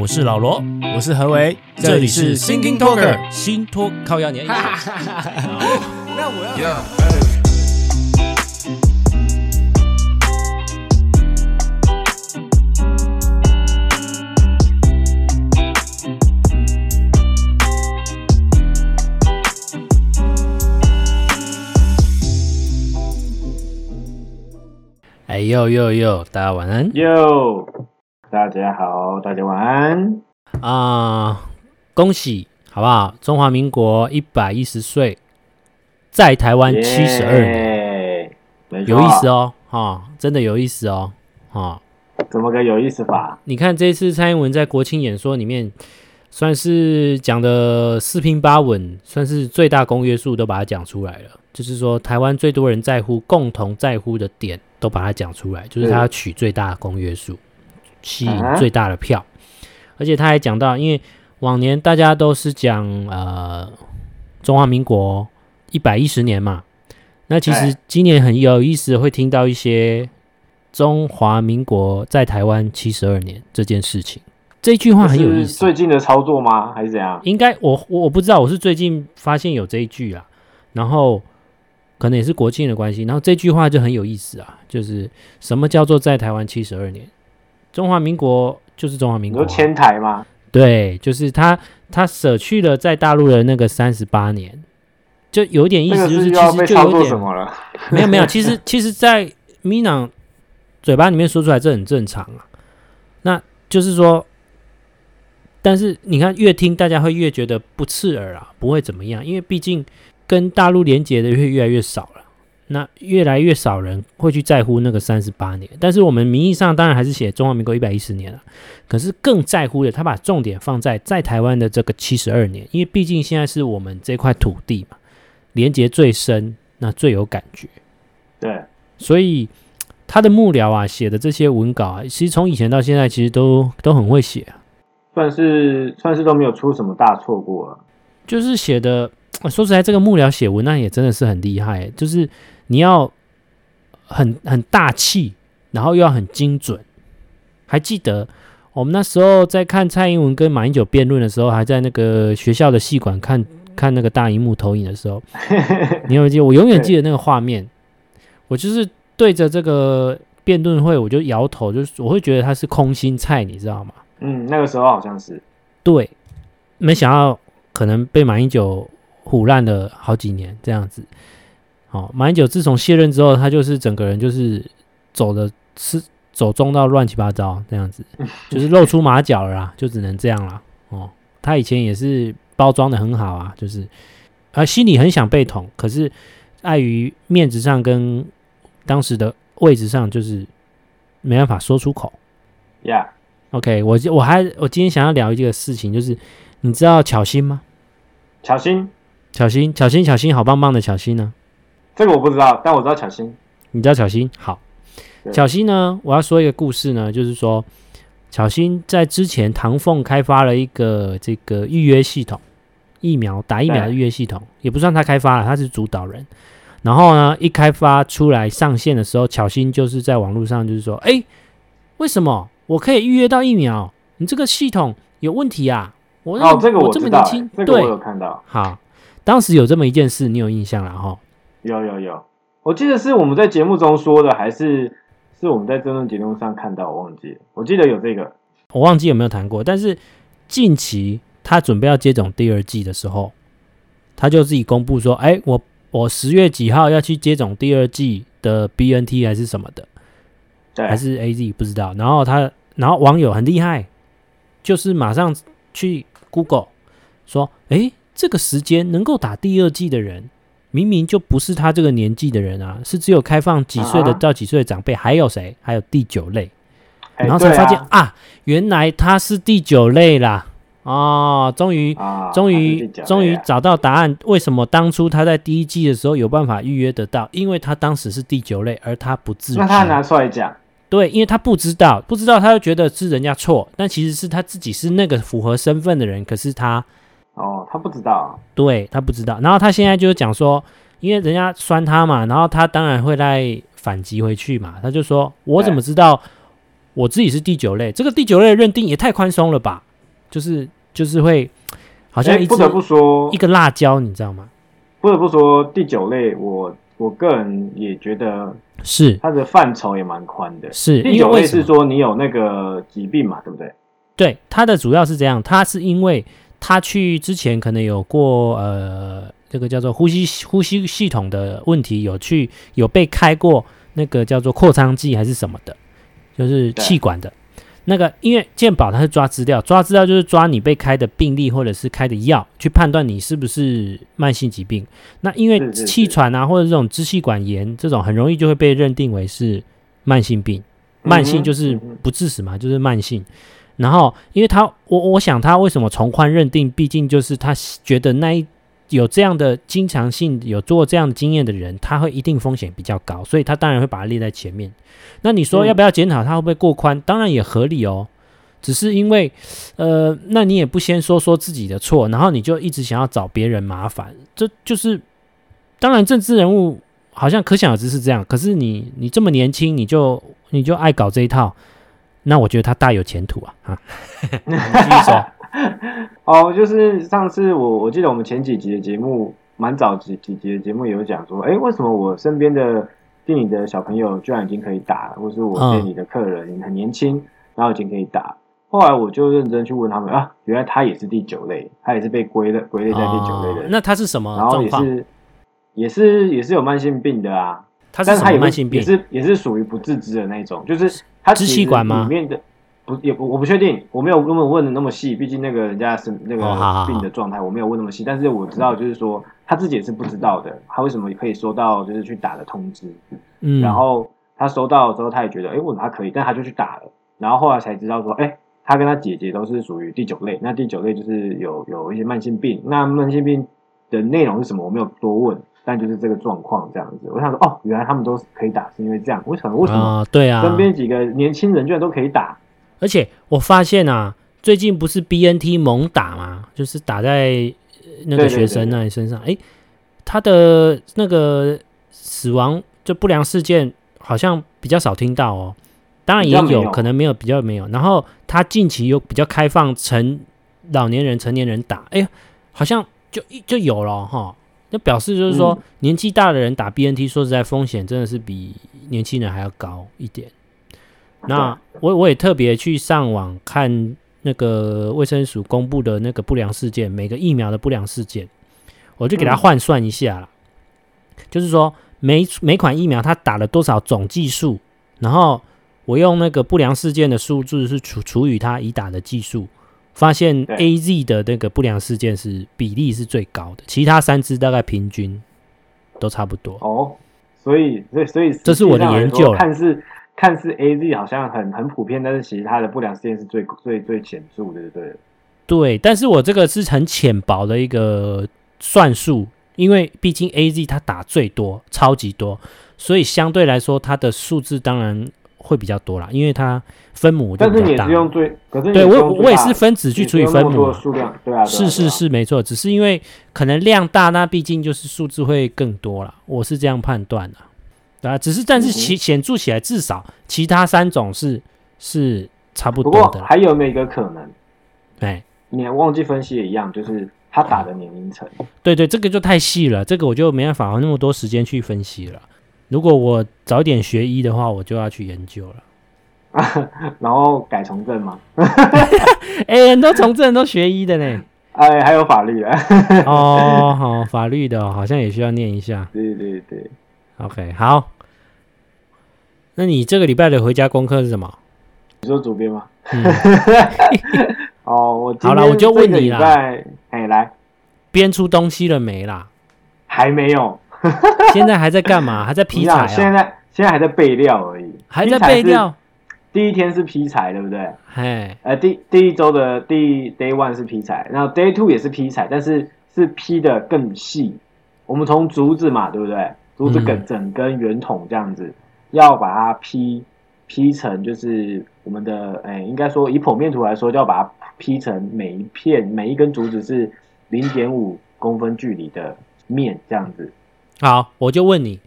我是老罗，我是何为，这里是 Thinking Talker 新托靠压年。那我要。哎呦呦呦，大家晚安。哟。大家好，大家晚安啊、呃！恭喜，好不好？中华民国一百一十岁，在台湾七十二年，yeah, 有意思哦，哈、哦，真的有意思哦，哈、哦。怎么个有意思法？你看这次蔡英文在国庆演说里面，算是讲的四平八稳，算是最大公约数都把它讲出来了。就是说，台湾最多人在乎、共同在乎的点都把它讲出来，就是他要取最大公约数。吸引最大的票，而且他还讲到，因为往年大家都是讲呃中华民国一百一十年嘛，那其实今年很有意思，会听到一些中华民国在台湾七十二年这件事情。这句话很有意思。最近的操作吗？还是怎样？应该我我我不知道，我是最近发现有这一句啊，然后可能也是国庆的关系，然后这句话就很有意思啊，就是什么叫做在台湾七十二年？中华民国就是中华民国，啊，有迁台吗？对，就是他，他舍去了在大陆的那个三十八年，就有点意思，就是其实就有点什么了。没有没有，其实其实，在民进党嘴巴里面说出来，这很正常啊。那就是说，但是你看，越听大家会越觉得不刺耳啊，不会怎么样，因为毕竟跟大陆连接的会越来越少了。那越来越少人会去在乎那个三十八年，但是我们名义上当然还是写中华民国一百一十年了。可是更在乎的，他把重点放在在台湾的这个七十二年，因为毕竟现在是我们这块土地嘛，连接最深，那最有感觉。对，所以他的幕僚啊写的这些文稿啊，其实从以前到现在，其实都都很会写啊，算是算是都没有出什么大错过了。就是写的，说实在，这个幕僚写文案也真的是很厉害，就是。你要很很大气，然后又要很精准。还记得我们那时候在看蔡英文跟马英九辩论的时候，还在那个学校的戏馆看看那个大荧幕投影的时候，你有没有记得？我永远记得那个画面。我就是对着这个辩论会，我就摇头，就是我会觉得他是空心菜，你知道吗？嗯，那个时候好像是。对，没想到可能被马英九唬烂了好几年这样子。哦，马英九自从卸任之后，他就是整个人就是走的是走中到乱七八糟这样子，就是露出马脚了啦，就只能这样啦。哦，他以前也是包装的很好啊，就是啊心里很想被捅，可是碍于面子上跟当时的位置上，就是没办法说出口。Yeah，OK，我我还我今天想要聊一个事情，就是你知道巧心吗？巧心，巧心，巧心，巧心，好棒棒的巧心呢。这个我不知道，但我知道巧心。你知道巧心？好，巧心呢？我要说一个故事呢，就是说，巧心在之前，唐凤开发了一个这个预约系统，疫苗打疫苗的预约系统，也不算他开发了，他是主导人。然后呢，一开发出来上线的时候，巧心就是在网络上就是说，哎，为什么我可以预约到疫苗？你这个系统有问题啊！我哦，这个我，我这么年轻，这个我有看到。好，当时有这么一件事，你有印象了哈？有有有，我记得是我们在节目中说的，还是是我们在这段节目上看到？我忘记了，我记得有这个，我忘记有没有谈过。但是近期他准备要接种第二季的时候，他就自己公布说：“哎，我我十月几号要去接种第二季的 BNT 还是什么的，对，还是 AZ 不知道。”然后他，然后网友很厉害，就是马上去 Google 说：“哎，这个时间能够打第二季的人。”明明就不是他这个年纪的人啊，是只有开放几岁的到几岁的长辈，还有谁？还有第九类，然后才发现啊，啊，原来他是第九类啦！哦，终于，终于，终于找到答案，为什么当初他在第一季的时候有办法预约得到？因为他当时是第九类，而他不自知。那他拿出来讲，对，因为他不知道，不知道他就觉得是人家错，但其实是他自己是那个符合身份的人，可是他。哦，他不知道，对，他不知道。然后他现在就是讲说，因为人家酸他嘛，然后他当然会来反击回去嘛。他就说：“我怎么知道我自己是第九类？这个第九类的认定也太宽松了吧？就是就是会好像不得不说一个辣椒，你知道吗？不得不说第九类我。我个人也觉得是它的范畴也蛮宽的。是第九类是说你有那个疾病嘛，对不对？对，它的主要是这样，它是因为他去之前可能有过呃这个叫做呼吸呼吸系统的问题，有去有被开过那个叫做扩张剂还是什么的，就是气管的。那个，因为健保它是抓资料，抓资料就是抓你被开的病例或者是开的药，去判断你是不是慢性疾病。那因为气喘啊，或者这种支气管炎这种，很容易就会被认定为是慢性病。慢性就是不致死嘛，就是慢性。然后，因为他，我我想他为什么从宽认定？毕竟就是他觉得那一。有这样的经常性有做这样的经验的人，他会一定风险比较高，所以他当然会把它列在前面。那你说要不要检讨他会不会过宽？当然也合理哦，只是因为，呃，那你也不先说说自己的错，然后你就一直想要找别人麻烦，这就是当然政治人物好像可想而知是这样。可是你你这么年轻，你就你就爱搞这一套，那我觉得他大有前途啊！啊，继续说。哦，就是上次我我记得我们前几集的节目，蛮早几几集的节目有讲说，哎，为什么我身边的店里的小朋友居然已经可以打了，或是我店里的客人很年轻，然后已经可以打。后来我就认真去问他们啊，原来他也是第九类，他也是被归的归类在第九类的。那他是什么？然后也是也是也是有慢性病的啊。他是什么慢性病？也是也是属于不自知的那种，就是他支气管吗？里面的。不也不我不确定，我没有根本问的那么细，毕竟那个人家是那个病的状态，我没有问那么细。但是我知道，就是说他自己也是不知道的，他为什么可以收到就是去打的通知，嗯，然后他收到之后，他也觉得，哎，为什么他可以？但他就去打了，然后后来才知道说，哎，他跟他姐姐都是属于第九类，那第九类就是有有一些慢性病，那慢性病的内容是什么？我没有多问，但就是这个状况这样子。我想说，哦，原来他们都可以打，是因为这样。为什么？为什么？对啊，身边几个年轻人居然都可以打。而且我发现啊，最近不是 BNT 猛打吗？就是打在那个学生那里身上，哎，他的那个死亡就不良事件好像比较少听到哦。当然也有，有可能没有，比较没有。然后他近期又比较开放成老年人、成年人打，哎，好像就就有了哈。那表示就是说，嗯、年纪大的人打 BNT，说实在风险真的是比年轻人还要高一点。那我我也特别去上网看那个卫生署公布的那个不良事件，每个疫苗的不良事件，我就给他换算一下就是说每每款疫苗它打了多少总剂数，然后我用那个不良事件的数字是除除以它已打的剂数，发现 AZ 的那个不良事件是比例是最高的，其他三支大概平均都差不多。哦，所以所以所以这是我的研究，看似。看似 A Z 好像很很普遍，但是其实它的不良事件是最最最显著的，对对，但是我这个是很浅薄的一个算术，因为毕竟 A Z 它打最多，超级多，所以相对来说它的数字当然会比较多啦，因为它分母。但是你也是用最，可是对我我也是分子去除以分母数量，对啊，是是是没错，只是因为可能量大，那毕竟就是数字会更多啦，我是这样判断的。对啊，只是但是其显著起来，至少其他三种是是差不多的。不过还有没有一个可能？哎，你还忘记分析也一样，就是他打的年龄层。对对，这个就太细了，这个我就没办法花那么多时间去分析了。如果我早点学医的话，我就要去研究了。然后改从政嘛？哎，很多从政都学医的呢。哎，还有法律啊。哦，好，法律的好像也需要念一下。对对对。OK，好。那你这个礼拜的回家功课是什么？你说主编吗？嗯、哦，我好了，我就问你了。哎，来，编出东西了没啦？还没有。现在还在干嘛？还在劈柴、啊？现在现在还在备料而已。还在备料。第一天是劈柴，对不对？嘿，呃，第第一周的第 day one 是劈柴，然后 day two 也是劈柴，但是是劈的更细。我们从竹子嘛，对不对？竹子梗整根圆筒这样子，嗯、要把它劈劈成，就是我们的哎、欸，应该说以剖面图来说，就要把它劈成每一片每一根竹子是零点五公分距离的面这样子。好，我就问你，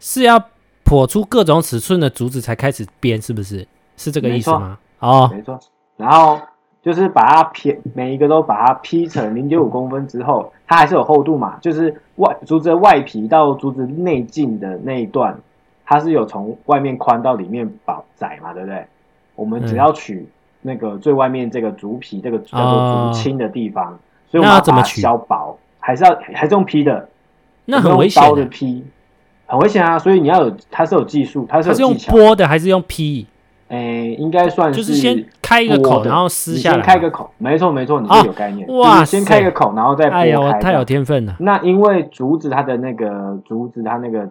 是要剖出各种尺寸的竹子才开始编，是不是？是这个意思吗？哦，没错。然后。就是把它劈，每一个都把它劈成零点五公分之后，它还是有厚度嘛，就是外竹子的外皮到竹子内径的那一段，它是有从外面宽到里面薄窄嘛，对不对？我们只要取那个最外面这个竹皮，这个叫做竹青的地方，哦、所以我们要把它削薄，还是要还是用劈的？那很危险。用刀的劈，很危险啊！所以你要有，它是有技术，它是有技巧。它是用剥的还是用劈？哎、欸，应该算是，就是先开一个口，然后撕下来。先开个口，没错没错，你是有概念。啊、哇，先开一个口，然后再剥开。哎呀，我太有天分了。那因为竹子它的那个竹子它那个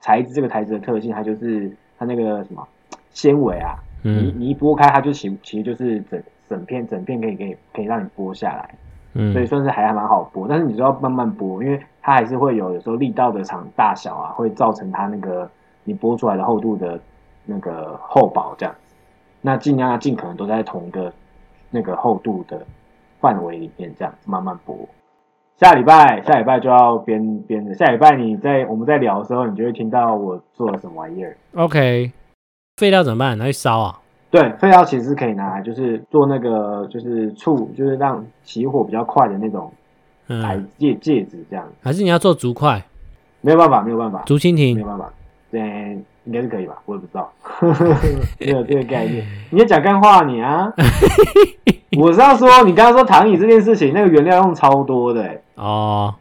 材质，这个材质的特性，它就是它那个什么纤维啊，嗯、你你一剥开，它就其其实就是整整片整片可以可以可以让你剥下来。嗯，所以算是还还蛮好剥，但是你就要慢慢剥，因为它还是会有有时候力道的场大小啊，会造成它那个你剥出来的厚度的。那个厚薄这样，那尽量要尽可能都在同一个那个厚度的范围里面，这样慢慢剥。下礼拜下礼拜就要编编的，下礼拜你在我们在聊的时候，你就会听到我做了什么玩意儿。OK，废料怎么办？拿去烧啊？对，废料其实可以拿来，就是做那个就是醋，就是让起火比较快的那种台戒戒指这样。还是你要做竹筷？没有办法，没有办法，竹蜻蜓没有办法。对。应该是可以吧，我也不知道，没有这个概念。你要讲干话你啊？我是要说，你刚刚说躺椅这件事情，那个原料用超多的哦。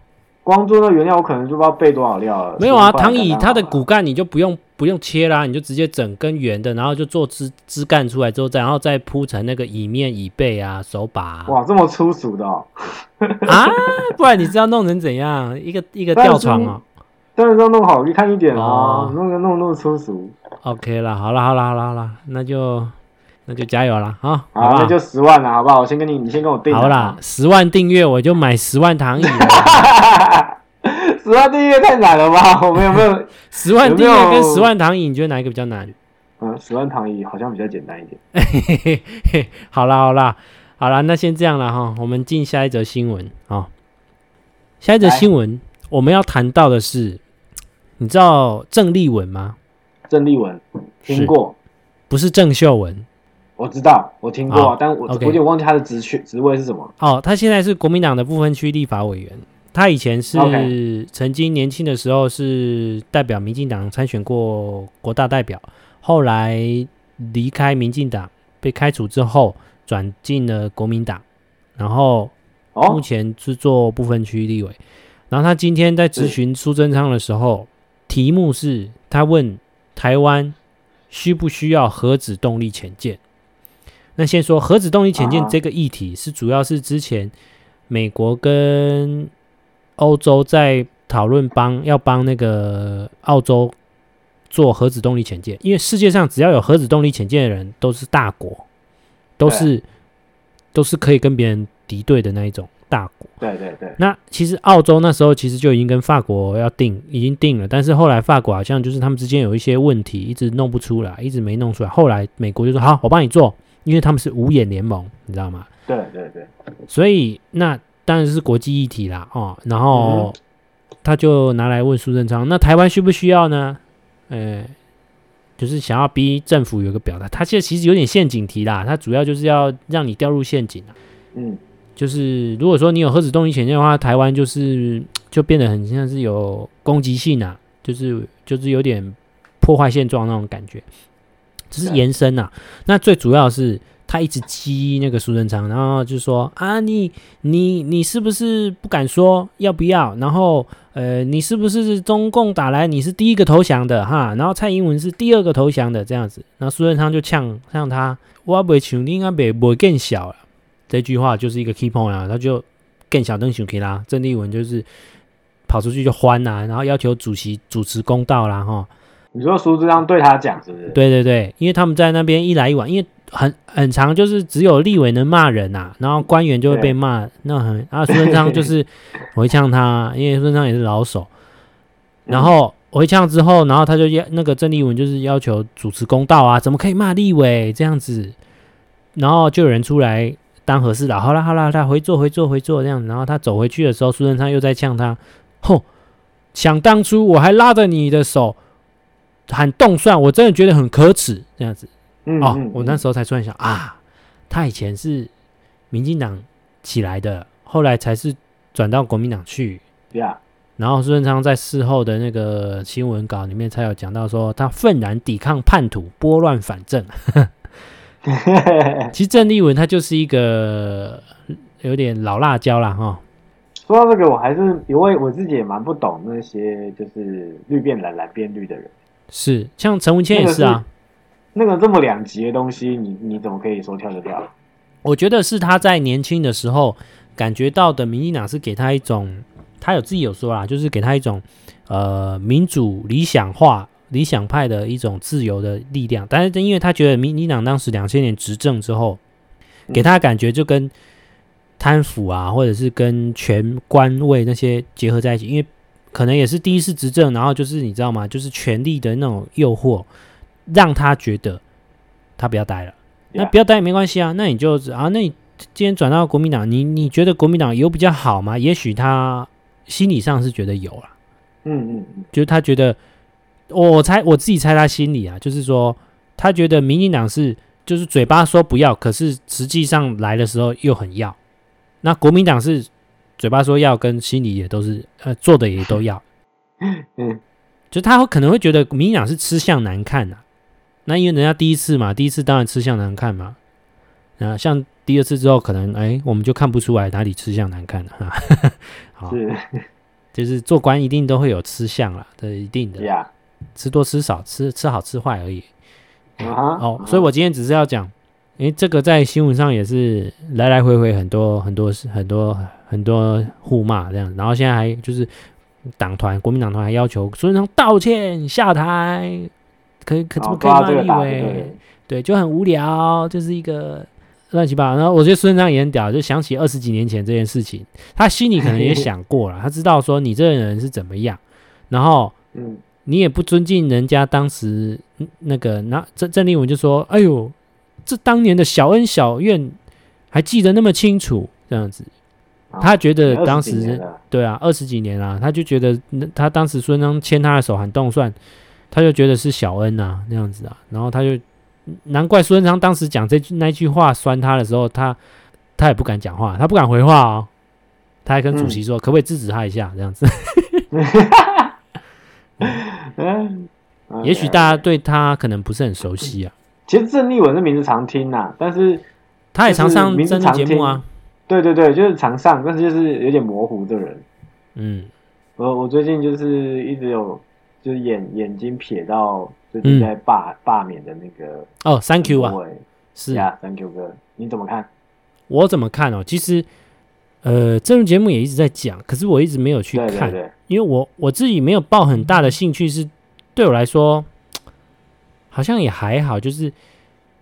光做那原料，我可能就不知道备多少料了。没有啊，躺椅它的骨干你就不用不用切啦，你就直接整根圆的，然后就做枝枝干出来之后，再然后再铺成那个椅面、椅背啊、手把、啊。哇，这么粗俗的哦！啊，不然你知道弄成怎样？一个一个吊床啊。当然要弄好看一点啊，弄个弄那么粗俗。OK 了，好啦好啦好啦好啦，那就那就加油啦啊！好，那就十万了，好不好？我先跟你，你先跟我订。好啦，十万订阅我就买十万躺椅。十万订阅太难了吧？我们有没有 十万订阅跟十万躺椅？你觉得哪一个比较难？嗯，十万躺椅好像比较简单一点。好啦好啦好啦，那先这样了哈，我们进下一则新闻啊。下一则新闻我们要谈到的是。你知道郑丽文吗？郑丽文听过，不是郑秀文。我知道，我听过，哦、但我我有点忘记他的职缺职位是什么。哦，他现在是国民党的不分区立法委员。他以前是曾经年轻的时候是代表民进党参选过国大代表，后来离开民进党被开除之后，转进了国民党，然后目前是做部分区立委。哦、然后他今天在咨询苏贞昌的时候。题目是他问台湾需不需要核子动力潜舰？那先说核子动力潜舰这个议题，是主要是之前美国跟欧洲在讨论帮要帮那个澳洲做核子动力潜舰，因为世界上只要有核子动力潜舰的人都是大国，都是都是可以跟别人敌对的那一种。大国，对对对。那其实澳洲那时候其实就已经跟法国要定，已经定了。但是后来法国好像就是他们之间有一些问题，一直弄不出来，一直没弄出来。后来美国就说：“好，我帮你做。”因为他们是五眼联盟，你知道吗？对对对。所以那当然是国际议题啦，哦。然后他就拿来问苏贞昌：“那台湾需不需要呢？”呃，就是想要逼政府有个表达。他现在其实有点陷阱题啦，他主要就是要让你掉入陷阱。嗯。就是如果说你有核子动力潜舰的话，台湾就是就变得很像是有攻击性啊，就是就是有点破坏现状那种感觉，只是延伸啊。那最主要是他一直激那个苏贞昌，然后就说啊，你你你是不是不敢说要不要？然后呃，你是不是中共打来你是第一个投降的哈？然后蔡英文是第二个投降的这样子，然后苏贞昌就呛呛他，我不会像你应该不不会更小了。这句话就是一个 key point 啊，他就更小灯熊 K 啦，郑丽文就是跑出去就欢呐、啊，然后要求主席主持公道啦，哈。你说苏贞昌对他讲是不是？对对对，因为他们在那边一来一往，因为很很长，就是只有立委能骂人呐、啊，然后官员就会被骂，那很啊，苏贞昌就是回呛他，因为苏贞昌也是老手，然后回呛之后，然后他就要那个郑丽文就是要求主持公道啊，怎么可以骂立委这样子？然后就有人出来。当和事佬，好啦好啦，他回坐回坐回坐这样子，然后他走回去的时候，苏贞昌又在呛他，吼！想当初我还拉着你的手喊动算，我真的觉得很可耻这样子。嗯，哦，我那时候才突然想啊，他以前是民进党起来的，后来才是转到国民党去。对啊。然后孙文昌在事后的那个新闻稿里面才有讲到说，他愤然抵抗叛徒，拨乱反正。其实郑丽文他就是一个有点老辣椒啦。哈。说到这个，我还是因为我自己也蛮不懂那些就是绿变蓝，蓝变绿的人。是，像陈文茜也是啊。那个，这么两极的东西，你你怎么可以说跳就跳？我觉得是他在年轻的时候感觉到的，民进党是给他一种，他有自己有说啦，就是给他一种呃民主理想化、理想派的一种自由的力量。但是因为他觉得民进党当时两千年执政之后，给他感觉就跟贪腐啊，或者是跟权官位那些结合在一起，因为可能也是第一次执政，然后就是你知道吗？就是权力的那种诱惑，让他觉得他不要待了。那不要待也没关系啊，那你就啊，那你今天转到国民党，你你觉得国民党有比较好吗？也许他心理上是觉得有啊，嗯嗯，就是他觉得，我猜我自己猜他心里啊，就是说他觉得民进党是就是嘴巴说不要，可是实际上来的时候又很要。那国民党是嘴巴说要，跟心里也都是呃做的也都要，嗯，就他可能会觉得民进党是吃相难看呐、啊。那因为人家第一次嘛，第一次当然吃相难看嘛。啊，像第二次之后，可能哎，我们就看不出来哪里吃相难看了哈。好，是，就是做官一定都会有吃相啦，这一定的。Yeah. 吃多吃少，吃吃好吃坏而已。Uh -huh. 哦，所以我今天只是要讲，哎，这个在新闻上也是来来回回很多很多很多很多互骂这样，然后现在还就是党团国民党团还要求孙文仓道歉下台。可以可怎么可以骂立委？对，就很无聊，就是一个乱七八糟。然后我觉得孙文仓也很屌，就想起二十几年前这件事情，他心里可能也想过了，他知道说你这个人是怎么样，然后嗯，你也不尊敬人家当时那个，那郑郑立文就说：“哎呦，这当年的小恩小怨还记得那么清楚，这样子。”他觉得当时对啊，二十几年啊，他就觉得他当时孙文仓牵他的手喊动算。他就觉得是小恩呐，那样子啊，然后他就难怪孙文昌当时讲这句那句话酸他的时候，他他也不敢讲话，他不敢回话哦，他还跟主席说，可不可以制止他一下，这样子。嗯，也许大家对他可能不是很熟悉啊。其实郑丽文的名字常听呐，但是他也常上政治节目啊。对对对，就是常上，但是就是有点模糊的人。嗯，我我最近就是一直有。就是眼眼睛瞥到最近在罢罢、嗯、免的那个哦，Thank you 啊，是呀，Thank you 哥，你怎么看？我怎么看哦？其实，呃，这种节目也一直在讲，可是我一直没有去看，对对对，因为我我自己没有抱很大的兴趣是，是对我来说好像也还好，就是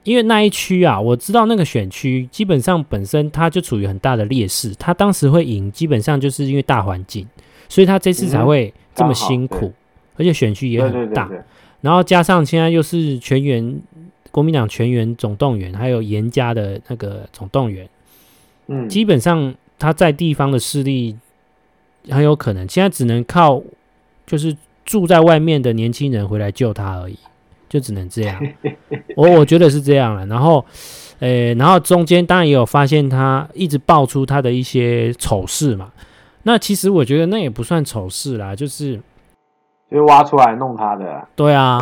因为那一区啊，我知道那个选区基本上本身它就处于很大的劣势，它当时会赢，基本上就是因为大环境，所以他这次才会这么辛苦。嗯而且选区也很大，对对对对，然后加上现在又是全员国民党全员总动员，还有严家的那个总动员，嗯，基本上他在地方的势力很有可能现在只能靠就是住在外面的年轻人回来救他而已，就只能这样。我我觉得是这样了。然后，呃，然后中间当然也有发现他一直爆出他的一些丑事嘛。那其实我觉得那也不算丑事啦，就是。就挖出来弄他的，对啊，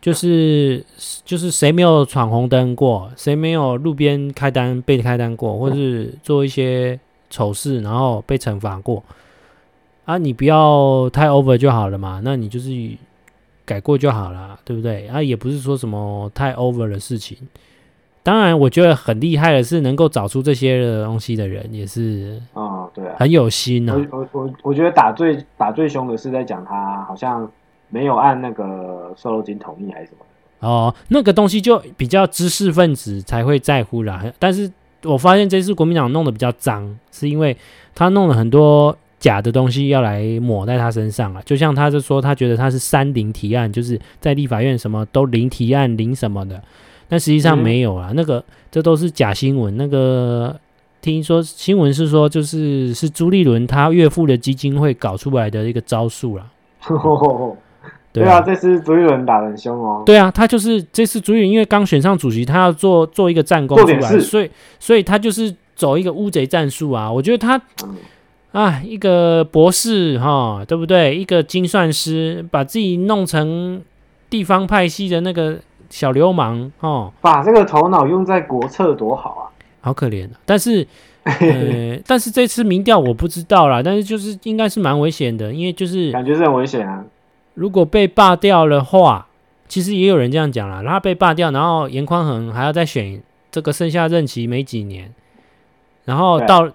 就是就是谁没有闯红灯过，谁没有路边开单被开单过，或是做一些丑事然后被惩罚过啊？你不要太 over 就好了嘛，那你就是改过就好了，对不对？啊，也不是说什么太 over 的事情。当然，我觉得很厉害的是能够找出这些的东西的人，也是啊，对啊，很有心啊。我我我我觉得打最打最凶的是在讲他好像没有按那个瘦肉精同意还是什么哦，那个东西就比较知识分子才会在乎啦。但是我发现这次国民党弄得比较脏，是因为他弄了很多假的东西要来抹在他身上啊。就像他就说，他觉得他是三零提案，就是在立法院什么都零提案零什么的。但实际上没有啊，嗯、那个这都是假新闻。那个听说新闻是说，就是是朱立伦他岳父的基金会搞出来的一个招数啦。对啊，这次朱立伦打得很凶哦。对啊，他就是这次朱立伦因为刚选上主席，他要做做一个战功出来，所以所以他就是走一个乌贼战术啊！我觉得他啊，一个博士哈，对不对？一个精算师，把自己弄成地方派系的那个小流氓哦，把这个头脑用在国策多好啊！好可怜啊！但是。呃，但是这次民调我不知道啦，但是就是应该是蛮危险的，因为就是感觉是很危险啊。如果被罢掉的话，其实也有人这样讲啦，然后被罢掉，然后严宽恒还要再选这个剩下任期没几年，然后到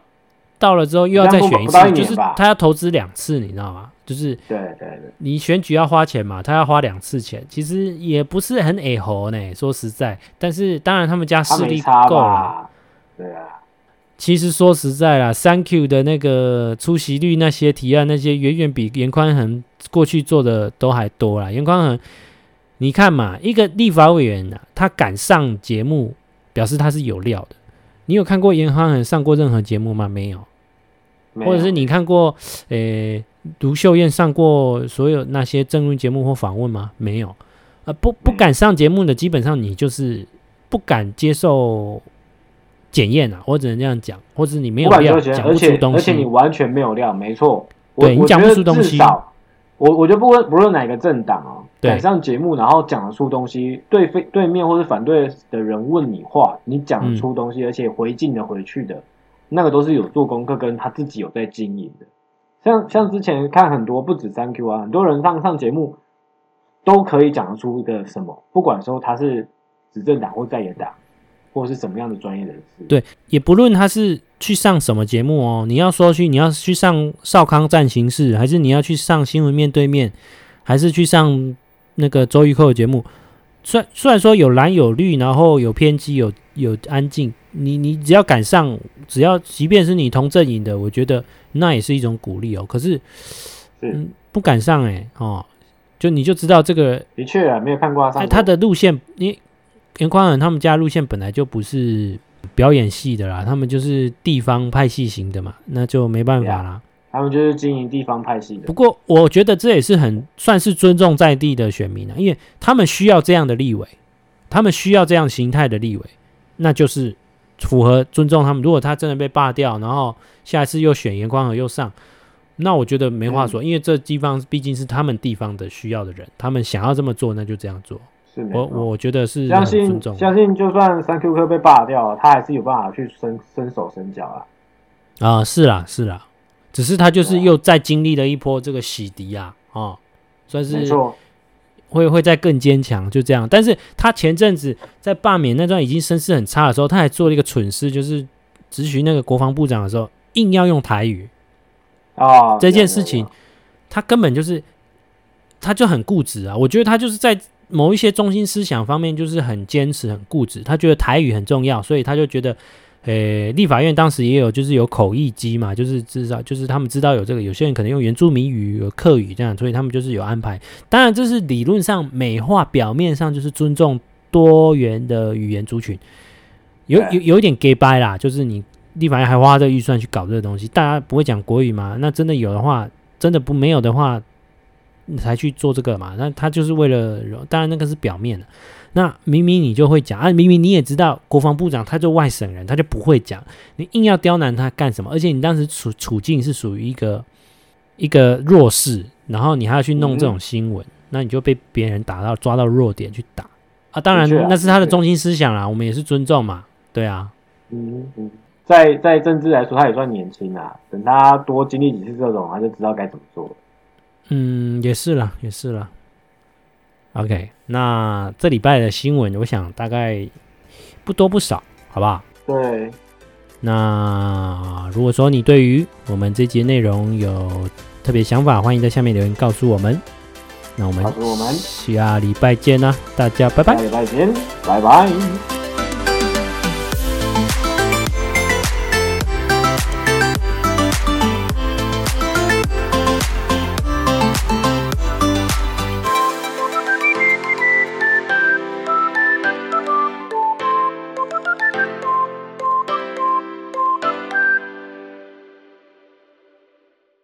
到了之后又要再选一次，就是他要投资两次，你知道吗？就是对对对，你选举要花钱嘛，他要花两次钱，其实也不是很矮猴呢，说实在，但是当然他们家势力够了，对啊。其实说实在啦三 Q 的那个出席率，那些提案，那些远远比严宽恒过去做的都还多啦。严宽恒，你看嘛，一个立法委员啊，他敢上节目，表示他是有料的。你有看过严宽恒上过任何节目吗？没有。或者是你看过，诶，卢秀燕上过所有那些政论节目或访问吗？没有。呃，不不敢上节目的，基本上你就是不敢接受。检验啊，我只能这样讲，或者你没有料，讲不出东西，而且你完全没有料，没错。对你讲不出东西，我我觉得不论不论哪个政党啊，对上节目然后讲得出东西，对非对面或是反对的人问你话，你讲得出东西，嗯、而且回敬的回去的，那个都是有做功课，跟他自己有在经营的。像像之前看很多不止三 Q 啊，很多人上上节目都可以讲得出一个什么，不管说他是执政党或在野党。或是什么样的专业人士？对，也不论他是去上什么节目哦。你要说去，你要去上少康战情室，还是你要去上新闻面对面，还是去上那个周玉蔻的节目？虽虽然说有蓝有绿，然后有偏激，有有安静，你你只要敢上，只要即便是你同阵营的，我觉得那也是一种鼓励哦。可是，嗯，不敢上哎、欸、哦，就你就知道这个的确啊，没有看过他上他的路线，你。严宽恒他们家路线本来就不是表演系的啦，他们就是地方派系型的嘛，那就没办法啦。他们就是经营地方派系的。不过我觉得这也是很算是尊重在地的选民啊，因为他们需要这样的立委，他们需要这样形态的立委，那就是符合尊重他们。如果他真的被罢掉，然后下一次又选严光和又上，那我觉得没话说，嗯、因为这地方毕竟是他们地方的需要的人，他们想要这么做，那就这样做。我我觉得是相信相信，就算三 Q 科被罢掉了，他还是有办法去伸伸手伸脚啊。啊，是啦是啦，只是他就是又再经历了一波这个洗涤啊，哦，算是会会再更坚强，就这样。但是他前阵子在罢免那段已经声势很差的时候，他还做了一个蠢事，就是咨询那个国防部长的时候，硬要用台语啊。这件事情他根本就是他就很固执啊，我觉得他就是在。某一些中心思想方面就是很坚持、很固执，他觉得台语很重要，所以他就觉得，呃、欸，立法院当时也有就是有口译机嘛，就是至少就是他们知道有这个，有些人可能用原住民语、有客语这样，所以他们就是有安排。当然，这是理论上美化，表面上就是尊重多元的语言族群，有有有一点假掰啦，就是你立法院还花这个预算去搞这个东西，大家不会讲国语吗？那真的有的话，真的不没有的话。你才去做这个嘛？那他就是为了，当然那个是表面的。那明明你就会讲啊，明明你也知道国防部长他就外省人，他就不会讲，你硬要刁难他干什么？而且你当时处处境是属于一个一个弱势，然后你还要去弄这种新闻，嗯、那你就被别人打到抓到弱点去打啊！当然那是他的中心思想啦，我们也是尊重嘛，对啊。嗯嗯，在在政治来说，他也算年轻啊，等他多经历几次这种，他就知道该怎么做。嗯，也是了，也是了。OK，那这礼拜的新闻，我想大概不多不少，好不好？对。那如果说你对于我们这节内容有特别想法，欢迎在下面留言告诉我们。那我们，我们下礼拜见啦，大家拜拜。下礼拜见，拜拜。